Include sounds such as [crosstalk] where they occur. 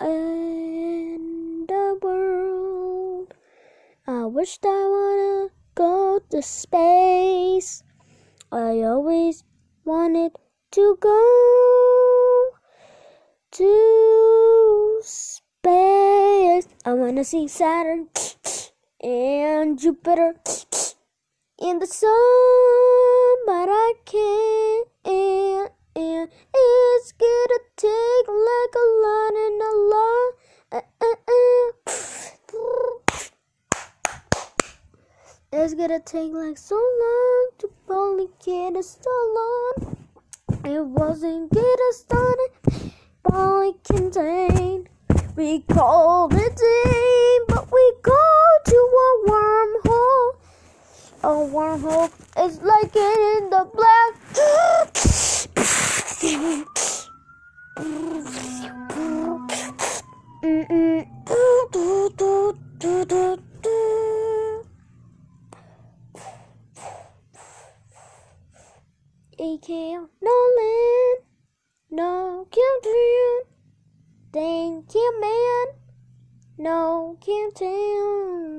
And the world, I wish I wanna go to space. I always wanted to go to space. I wanna see Saturn and Jupiter [sniffs] in the sun, but I can't. And, and it's gonna take like a lot and a lot. Uh, uh, uh. It's gonna take like so long to finally get us on. It wasn't get us started, only contained. We called it in, but we wormhole. A wormhole is like it in the black. AKL Nolan, no Countdown. Thank you, man. No Countdown.